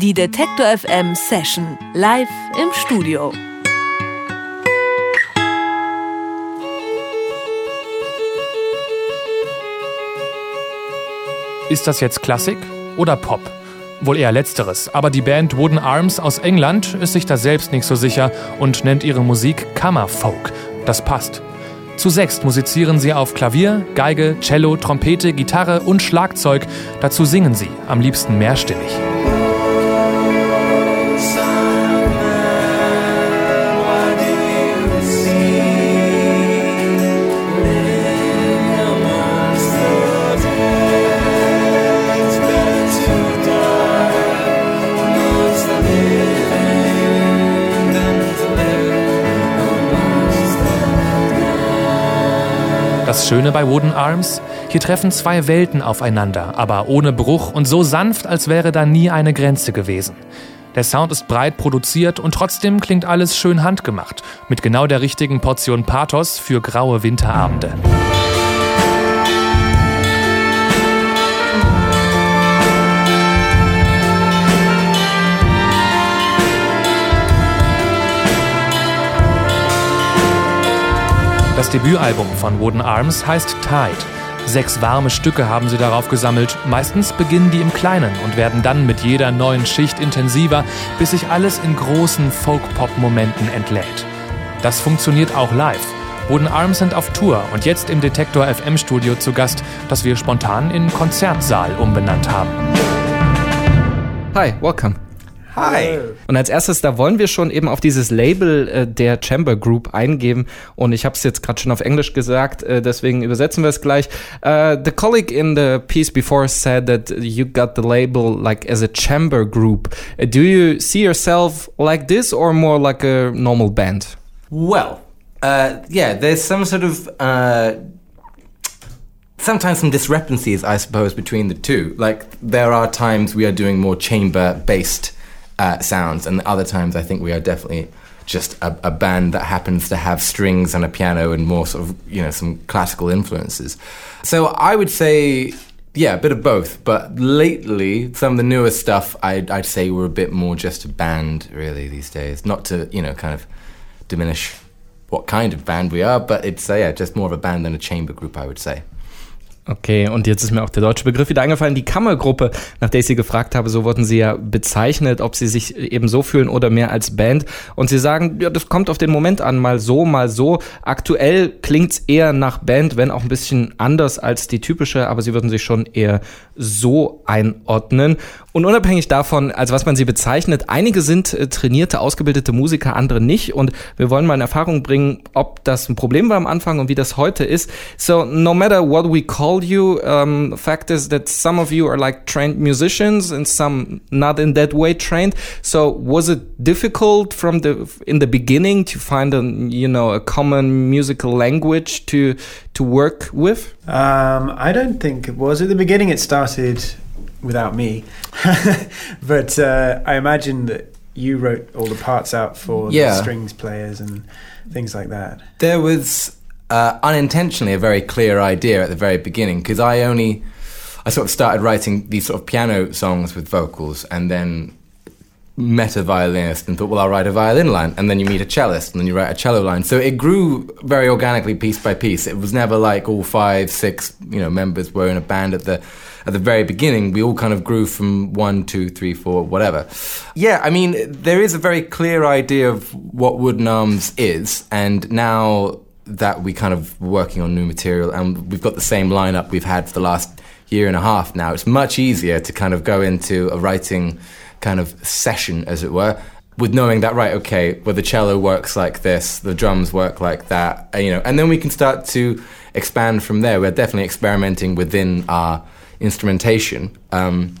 Die Detektor FM Session live im Studio. Ist das jetzt Klassik oder Pop? Wohl eher letzteres, aber die Band Wooden Arms aus England ist sich da selbst nicht so sicher und nennt ihre Musik Kammerfolk. Das passt. Zu sechst musizieren sie auf Klavier, Geige, Cello, Trompete, Gitarre und Schlagzeug. Dazu singen sie, am liebsten mehrstimmig. Schöne bei Wooden Arms, hier treffen zwei Welten aufeinander, aber ohne Bruch und so sanft, als wäre da nie eine Grenze gewesen. Der Sound ist breit produziert und trotzdem klingt alles schön handgemacht, mit genau der richtigen Portion Pathos für graue Winterabende. Das Debütalbum von Wooden Arms heißt Tide. Sechs warme Stücke haben sie darauf gesammelt. Meistens beginnen die im Kleinen und werden dann mit jeder neuen Schicht intensiver, bis sich alles in großen Folk-Pop-Momenten entlädt. Das funktioniert auch live. Wooden Arms sind auf Tour und jetzt im Detektor FM Studio zu Gast, das wir spontan in Konzertsaal umbenannt haben. Hi, welcome. Hi. Und als erstes, da wollen wir schon eben auf dieses Label äh, der Chamber Group eingehen. Und ich habe es jetzt gerade schon auf Englisch gesagt, äh, deswegen übersetzen wir es gleich. Uh, the colleague in the piece before said that you got the label like as a chamber group. Uh, do you see yourself like this or more like a normal band? Well, uh, yeah, there's some sort of. Uh, sometimes some discrepancies, I suppose, between the two. Like, there are times we are doing more chamber based uh, sounds, and other times I think we are definitely just a, a, band that happens to have strings and a piano and more sort of you know some classical influences. So I would say. Yeah, a bit of both, but lately some of the newer stuff I'd, I'd say we're a bit more just a band really these days. Not to you know kind of diminish what kind of band we are, but it's uh, yeah just more of a band than a chamber group I would say. Okay, und jetzt ist mir auch der deutsche Begriff wieder eingefallen. Die Kammergruppe, nach der ich Sie gefragt habe, so wurden Sie ja bezeichnet, ob Sie sich eben so fühlen oder mehr als Band. Und Sie sagen, ja, das kommt auf den Moment an, mal so, mal so. Aktuell klingt's eher nach Band, wenn auch ein bisschen anders als die typische, aber Sie würden sich schon eher so einordnen. Und unabhängig davon, als was man sie bezeichnet, einige sind äh, trainierte, ausgebildete Musiker, andere nicht. Und wir wollen mal in Erfahrung bringen, ob das ein Problem war am Anfang und wie das heute ist. So, no matter what we call you, um, fact is that some of you are like trained musicians and some not in that way trained. So, was it difficult from the in the beginning to find a you know a common musical language to to work with? Um, I don't think it was. At the beginning, it started without me. but uh, I imagine that you wrote all the parts out for yeah. the strings players and things like that. There was uh, unintentionally a very clear idea at the very beginning because I only I sort of started writing these sort of piano songs with vocals and then met a violinist and thought, well, I'll write a violin line. And then you meet a cellist and then you write a cello line. So it grew very organically, piece by piece. It was never like all five, six, you know, members were in a band at the at the very beginning. We all kind of grew from one, two, three, four, whatever. Yeah, I mean, there is a very clear idea of what Wooden Arms is, and now that we kind of working on new material and we've got the same lineup we've had for the last year and a half now, it's much easier to kind of go into a writing kind of session, as it were, with knowing that right, okay, well the cello works like this, the drums work like that, you know, and then we can start to expand from there. We're definitely experimenting within our instrumentation, um,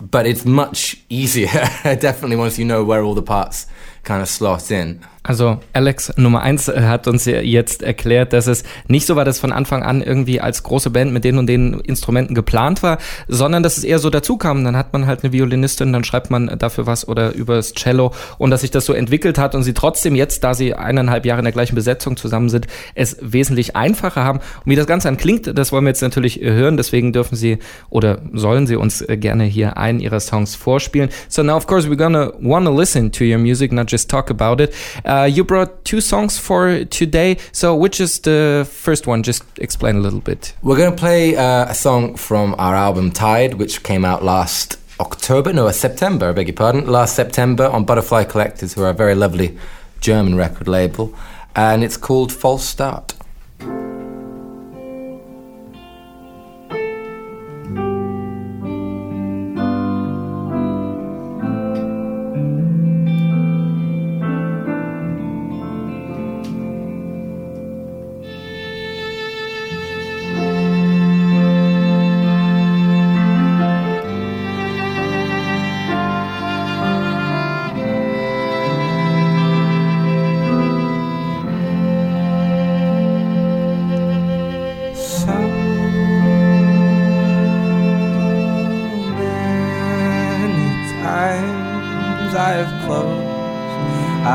but it's much easier, definitely once you know where all the parts kind of slot in. Also Alex Nummer eins äh, hat uns jetzt erklärt, dass es nicht so war, dass von Anfang an irgendwie als große Band mit den und den Instrumenten geplant war, sondern dass es eher so dazu kam. Dann hat man halt eine Violinistin, dann schreibt man dafür was oder über das Cello und dass sich das so entwickelt hat und sie trotzdem jetzt, da sie eineinhalb Jahre in der gleichen Besetzung zusammen sind, es wesentlich einfacher haben. Und wie das Ganze dann klingt, das wollen wir jetzt natürlich hören. Deswegen dürfen sie oder sollen sie uns äh, gerne hier einen ihrer Songs vorspielen. So now of course we're gonna wanna listen to your music, not just talk about it. Uh, you brought two songs for today. So, which is the first one? Just explain a little bit. We're going to play uh, a song from our album Tide, which came out last October, no, September, I beg your pardon, last September on Butterfly Collectors, who are a very lovely German record label. And it's called False Start.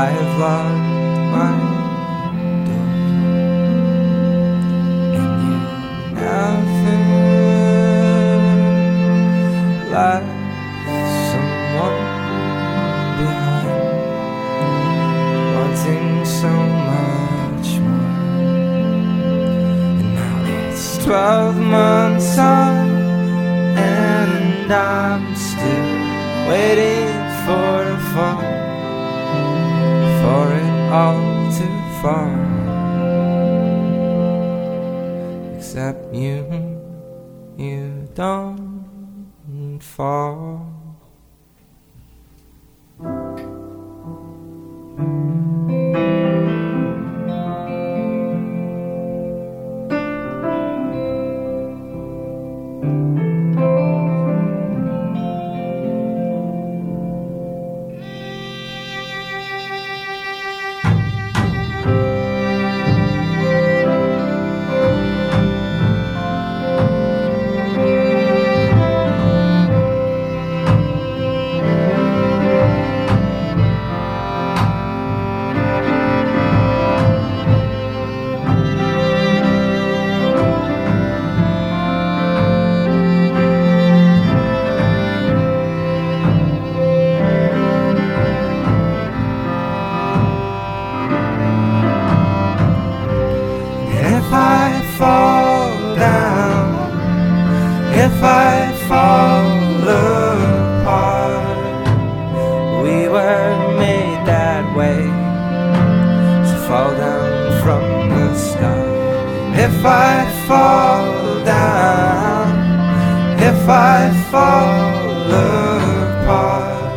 I've lost. far. Except you you don't fall. if I fall down, if I fall apart,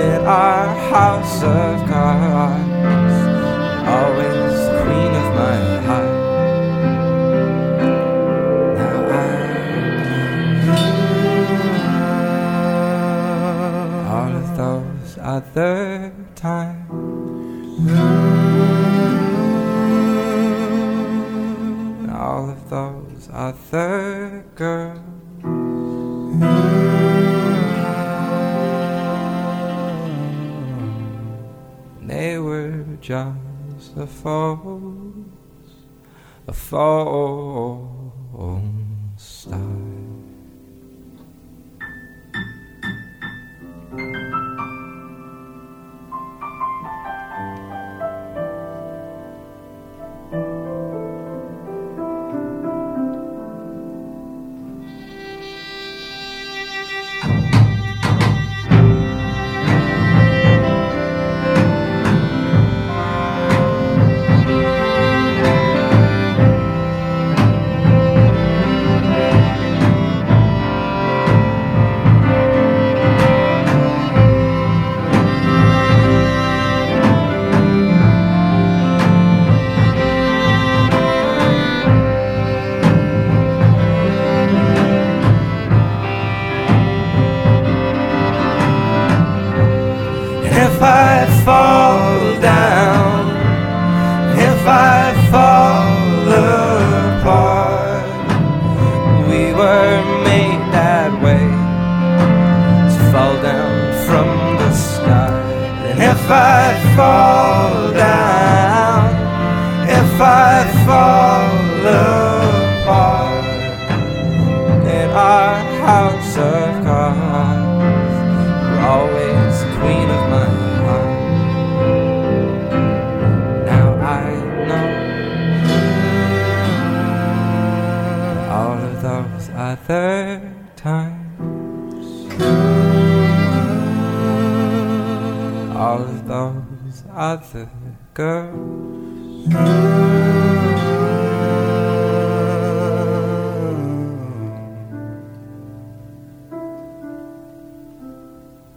in our house of cards, always queen of my heart. Now I all of those other other girls, They were just a false, a false stars. Fall down, if I fall apart in our house of cards, you're always queen of my heart. Now I know all of those other other girls.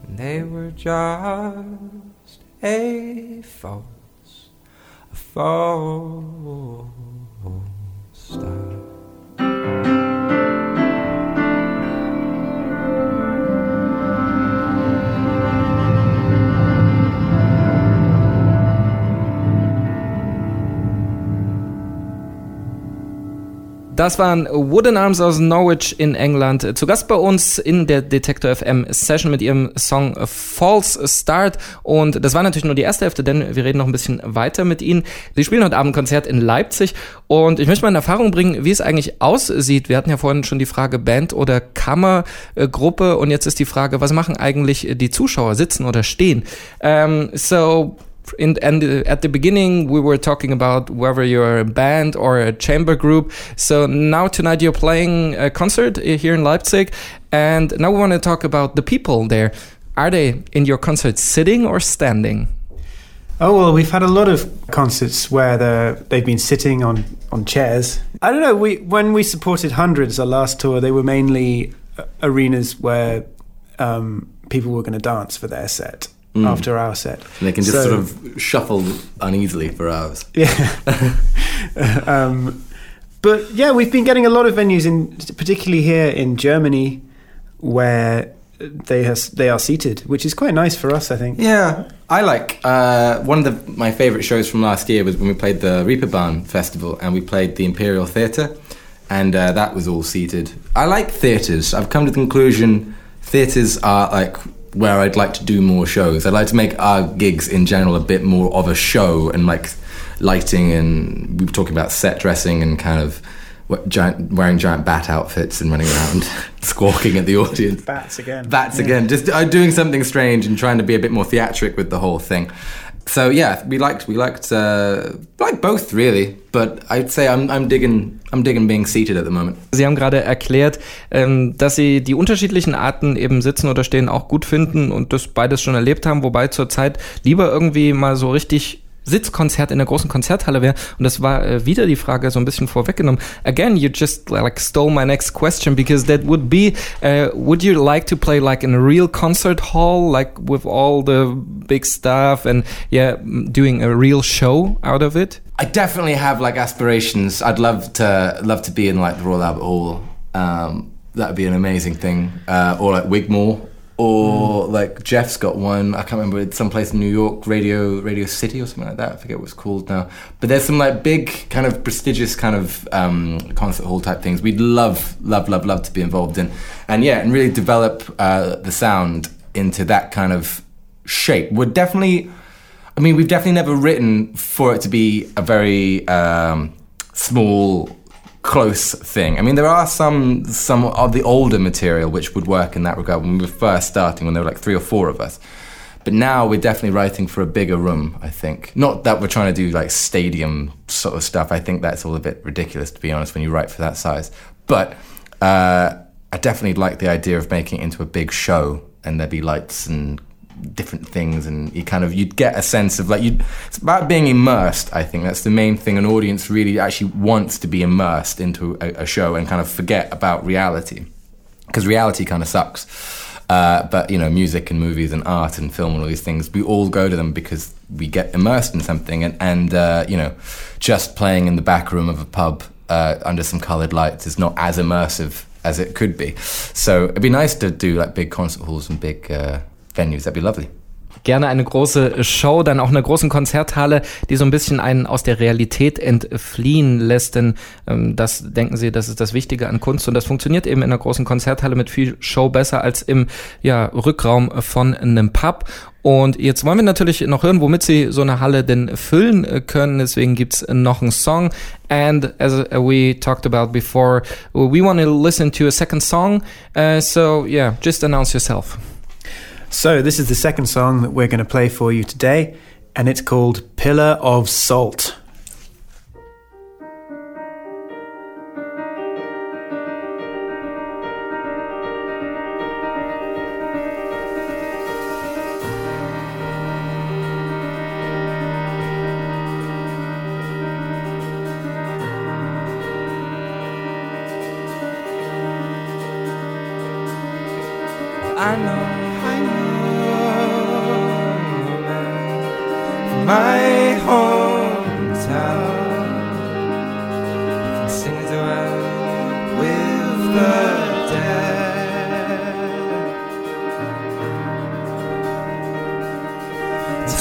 They were just a false, a false Das waren Wooden Arms aus Norwich in England. Zu Gast bei uns in der Detector FM Session mit ihrem Song False Start. Und das war natürlich nur die erste Hälfte, denn wir reden noch ein bisschen weiter mit ihnen. Sie spielen heute Abend ein Konzert in Leipzig. Und ich möchte mal in Erfahrung bringen, wie es eigentlich aussieht. Wir hatten ja vorhin schon die Frage Band oder Kammergruppe. Und jetzt ist die Frage, was machen eigentlich die Zuschauer? Sitzen oder stehen? Um, so, in and at the beginning we were talking about whether you're a band or a chamber group so now tonight you're playing a concert here in leipzig and now we want to talk about the people there are they in your concert sitting or standing Oh well, we've had a lot of concerts where they've been sitting on, on chairs. I don't know. We when we supported Hundreds, our last tour, they were mainly arenas where um, people were going to dance for their set, mm. after our set. And they can just so, sort of shuffle uneasily for hours. Yeah. um, but yeah, we've been getting a lot of venues in, particularly here in Germany, where they has they are seated, which is quite nice for us, I think. Yeah, I like uh, one of the, my favorite shows from last year was when we played the Reeperbahn Festival and we played the Imperial Theatre, and uh, that was all seated. I like theatres. I've come to the conclusion theatres are like where I'd like to do more shows. I'd like to make our gigs in general a bit more of a show and like lighting and we were talking about set dressing and kind of giant, wearing giant bat outfits and running around squawking at the audience. Bats again. Bats yeah. again. Just uh, doing something strange and trying to be a bit more theatric with the whole thing. So yeah, we liked we liked uh, like both really, but I'd say I'm I'm digging I'm digging being seated at the moment. Sie haben gerade erklärt, ähm, dass Sie die unterschiedlichen Arten eben sitzen oder stehen auch gut finden und das beides schon erlebt haben, wobei zurzeit lieber irgendwie mal so richtig Sitzkonzert in der großen Konzerthalle wäre. Und das war äh, wieder die Frage so ein bisschen vorweggenommen. Again, you just like stole my next question because that would be, uh, would you like to play like in a real concert hall, like with all the big stuff and yeah, doing a real show out of it? I definitely have like aspirations. I'd love to love to be in like the Royal Albert Hall. Um, that would be an amazing thing. Uh, or like Wigmore or mm. like Jeff's got one. I can't remember. It's someplace in New York, Radio Radio City or something like that. I forget what it's called now. But there's some like big kind of prestigious kind of um, concert hall type things. We'd love, love, love, love to be involved in, and yeah, and really develop uh, the sound into that kind of shape. We're definitely. I mean, we've definitely never written for it to be a very um, small close thing. I mean, there are some some of the older material which would work in that regard when we were first starting, when there were like three or four of us. But now we're definitely writing for a bigger room. I think not that we're trying to do like stadium sort of stuff. I think that's all a bit ridiculous to be honest when you write for that size. But uh, I definitely like the idea of making it into a big show and there'd be lights and different things and you kind of you'd get a sense of like you it's about being immersed i think. That's the main thing. An audience really actually wants to be immersed into a, a show and kind of forget about reality. Because reality kind of sucks. Uh, but you know music and movies and art and film and all these things we all go to them because we get immersed in something. And, and uh, you know just playing in the back room of a pub uh, under some colored lights is not as immersive as it could be. So it'd be nice to do like big concert halls and big uh, venues. That'd be lovely. gerne eine große Show, dann auch eine großen Konzerthalle, die so ein bisschen einen aus der Realität entfliehen lässt. Denn ähm, das denken Sie, das ist das Wichtige an Kunst und das funktioniert eben in einer großen Konzerthalle mit viel Show besser als im ja, Rückraum von einem Pub. Und jetzt wollen wir natürlich noch hören, womit Sie so eine Halle denn füllen können. Deswegen gibt's noch einen Song. And as we talked about before, we want to listen to a second song. Uh, so yeah, just announce yourself. So, this is the second song that we're going to play for you today, and it's called Pillar of Salt.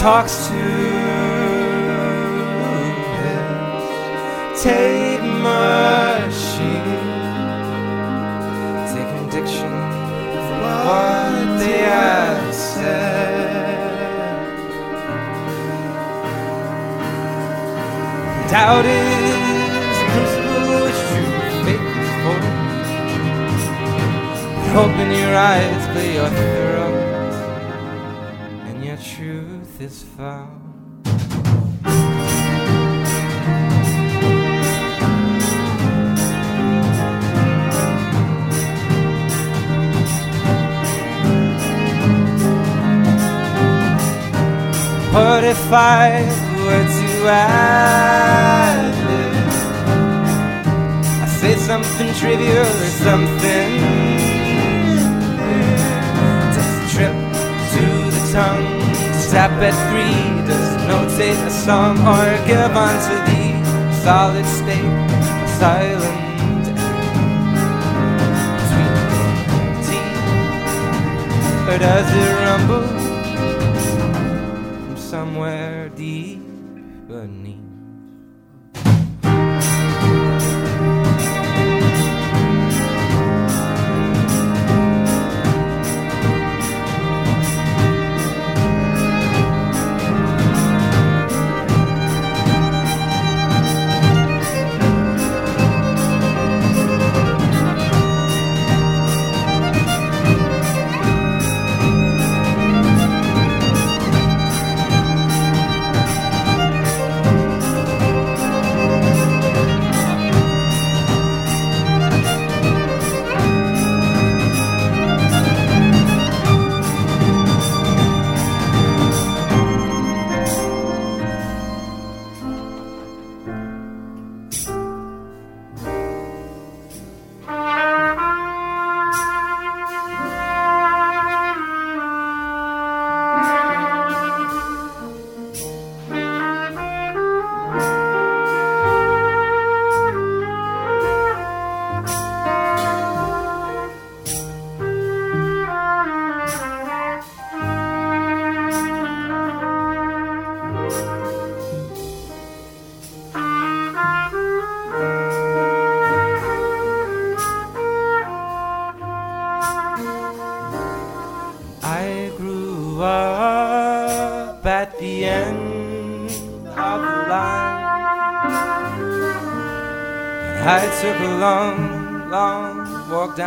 Talks to his tape machine, taking diction from what they have said. Doubt is a principle which true faith is for. Hope in your eyes play your is found. But if I were to add I say something trivial or something. Takes a trip to the tongue, tap at three, does notate a song or give unto the solid state, a silent. Sweet or does it rumble? from somewhere deep beneath.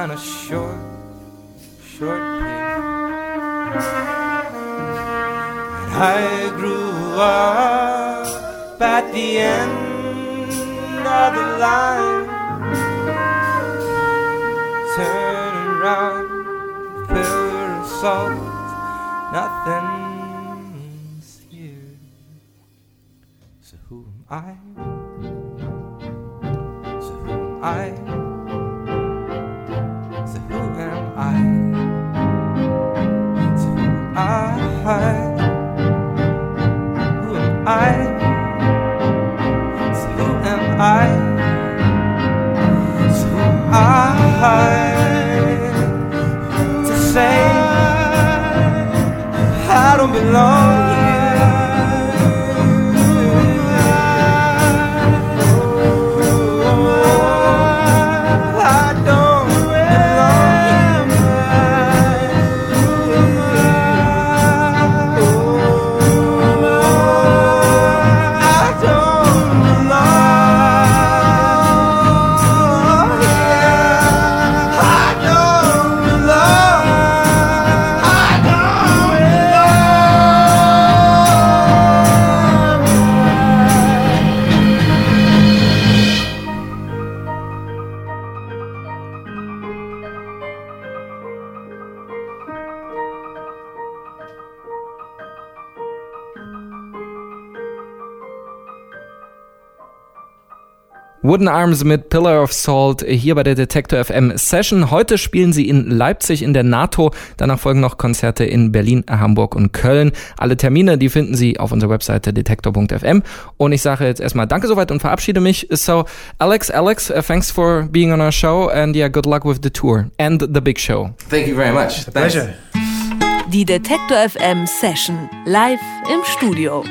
Down a short, short pier. And I grew up at the end of the line. Turn around pillar of salt, nothing's here. So who am I? So who am I? I? Who am I? So who am I? So who am I? to say I don't belong Wooden Arms mit Pillar of Salt hier bei der Detector FM Session. Heute spielen sie in Leipzig in der NATO. Danach folgen noch Konzerte in Berlin, Hamburg und Köln. Alle Termine, die finden Sie auf unserer Webseite detektor.fm. Und ich sage jetzt erstmal Danke soweit und verabschiede mich. So, Alex, Alex, uh, thanks for being on our show and yeah, good luck with the tour and the big show. Thank you very much. Pleasure. Die Detektor FM Session live im Studio.